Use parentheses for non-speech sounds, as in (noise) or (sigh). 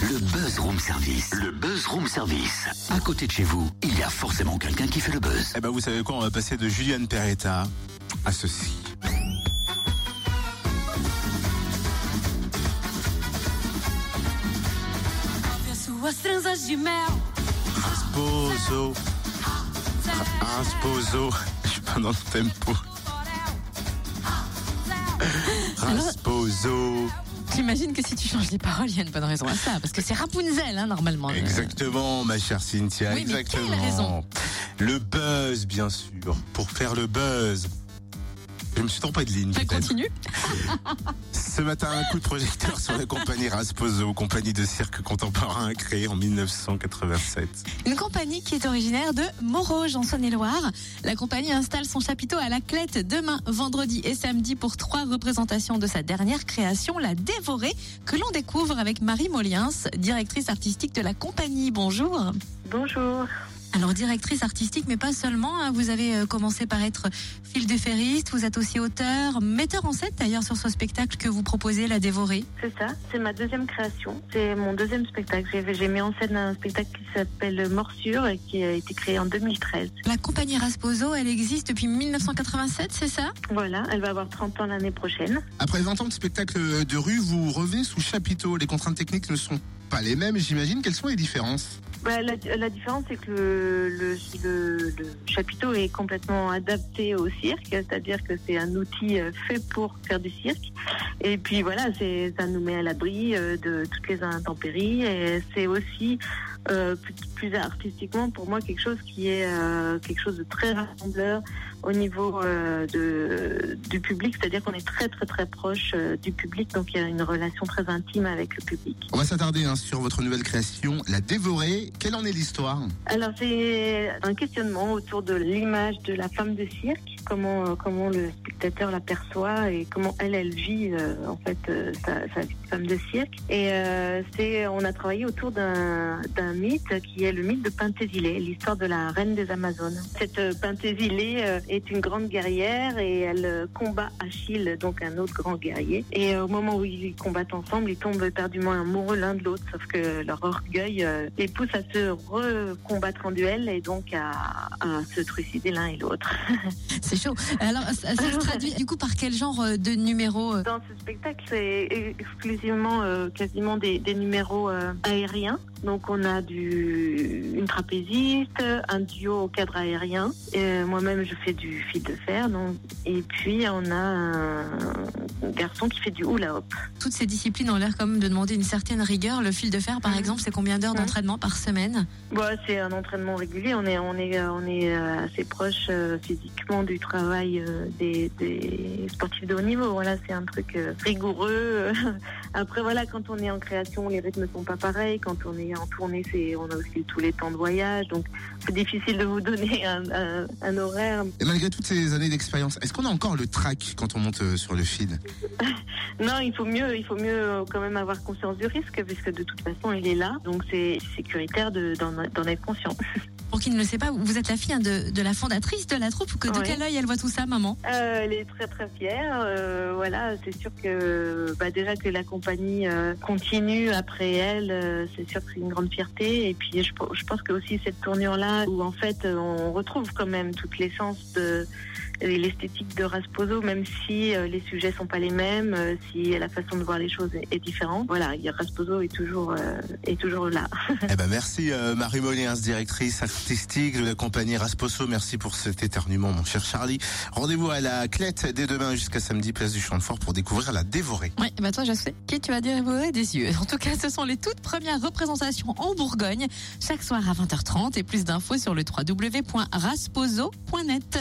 Le Buzz Room Service. Le Buzz Room Service. À côté de chez vous, il y a forcément quelqu'un qui fait le buzz. Eh ben, vous savez quoi On va passer de Juliane Peretta à ceci. Suas tranças. Je suis pas dans le tempo. Rasposo. J'imagine que si tu changes les paroles, il y a une bonne raison à ça. Parce que c'est Rapunzel, hein, normalement. Exactement, ma chère Cynthia. Oui, mais exactement. quelle raison? Le buzz, bien sûr. Pour faire le buzz. Je me suis trompé de ligne. Je peut-être. continue. Ce matin, un coup de projecteur sur la compagnie Rasposo, compagnie de cirque contemporain créée en 1987. Une compagnie qui est originaire de Morauge, en Saône-et-Loire. La compagnie installe son chapiteau à la Clette demain, vendredi et samedi pour trois représentations de sa dernière création, La Dévorée, que l'on découvre avec Marie Moliens, directrice artistique de la compagnie. Bonjour. Bonjour. Alors directrice artistique, mais pas seulement. hein. Vous avez euh, commencé par être fil de ferriste. Vous êtes aussi auteur, metteur en scène d'ailleurs sur ce spectacle que vous proposez, La Dévorée. C'est ça, c'est ma deuxième création. C'est mon deuxième spectacle. J'ai- J'ai mis en scène un spectacle qui s'appelle Morsure et qui a été créé en 2013. La compagnie Rasposo, elle existe depuis 1987, c'est ça? Voilà, elle va avoir 30 ans l'année prochaine. Après 20 ans de spectacle de rue, vous revenez sous chapiteau. Les contraintes techniques ne sont pas les mêmes, j'imagine. Quelles sont les différences? Bah, la, la différence, c'est que le, le, chapiteau est complètement adapté au cirque, c'est-à-dire que c'est un outil euh, fait pour faire du cirque. Et puis voilà, ça nous met à l'abri euh, de toutes les intempéries. Et c'est aussi euh, plus, plus artistiquement pour moi quelque chose qui est euh, quelque chose de très rassembleur au niveau euh, de, du public, c'est-à-dire qu'on est très très très proche du public, donc il y a une relation très intime avec le public. On va s'attarder hein, sur votre nouvelle création, La Dévorée. Quelle en est l'histoire? Alors c'est un questionnement autour de l'image de la femme de cirque, comment euh, comment le spectateur l'aperçoit et comment elle elle vit euh, en fait euh, sa, vie de femme de cirque. Et c'est on a travaillé autour d'un mythe qui est le mythe de Pentésilée, l'histoire de la reine des Amazones. Cette Pentésilée euh, est une grande guerrière et elle combat Achille, donc un autre grand guerrier. Et au moment où ils combattent ensemble, ils tombent éperdument amoureux l'un de l'autre, sauf que leur orgueil les pousse à se recombattre en duel et donc à, se trucider l'un et l'autre. (laughs) chaud. Alors, ça, ça se traduit du coup par quel genre euh, de numéro euh Dans ce spectacle, c'est exclusivement euh, quasiment des, des numéros euh, aériens. Donc on a du une trapéziste, un duo au cadre aérien. Moi-même, je fais du fil de fer. Donc, et puis on a un garçon qui fait du hula hoop. Toutes ces disciplines ont l'air même de demander une certaine rigueur. Le fil de fer, par exemple, c'est combien d'heures d'entraînement par semaine? Bon, c'est un entraînement régulier. On est, on est, on est assez proche euh, physiquement du travail euh, des, des sportifs de haut niveau. Voilà, c'est un truc euh, rigoureux. (laughs) Après, voilà, quand on est en création, les rythmes sont pas pareils. Quand on est en tournée, c'est, on a aussi tous les temps de voyage. Donc, c'est difficile de vous donner (laughs) un, un, un horaire. Et malgré toutes ces années d'expérience, est-ce qu'on a encore le track quand on monte euh, sur le fil? (laughs) Non, il faut mieux, il faut mieux quand même avoir conscience du risque, puisque de toute façon, il est là. Donc, c'est sécuritaire de, d'en, d'en être conscient. Pour qui ne le sait pas, vous êtes la fille hein, de, de la fondatrice de la troupe. Que, de Ouais. quel œil elle voit tout ça, maman? Euh, elle est très très fière. Euh, voilà, c'est sûr que bah, déjà que la compagnie euh, continue après elle, euh, c'est sûr que c'est une grande fierté. Et puis je, je pense que aussi cette tournure là où en fait on retrouve quand même toute l'essence de et l'esthétique de Rasposo, même si euh, les sujets sont pas les mêmes, euh, si la façon de voir les choses est, est différente. Voilà, Rasposo est toujours euh, est toujours là. Eh ben merci euh, Marie Moliens, directrice artistique de la compagnie Rasposo. Merci pour cet éternuement, mon cher Charlie. Rendez-vous à la Clette dès demain jusqu'à samedi, place du Champ de Fort pour découvrir la dévorée. Oui, bah toi, je sais qui tu vas dire des yeux? En tout cas, ce sont les toutes premières représentations en Bourgogne, chaque soir à 20h30 et plus d'infos sur le www.rasposo.net.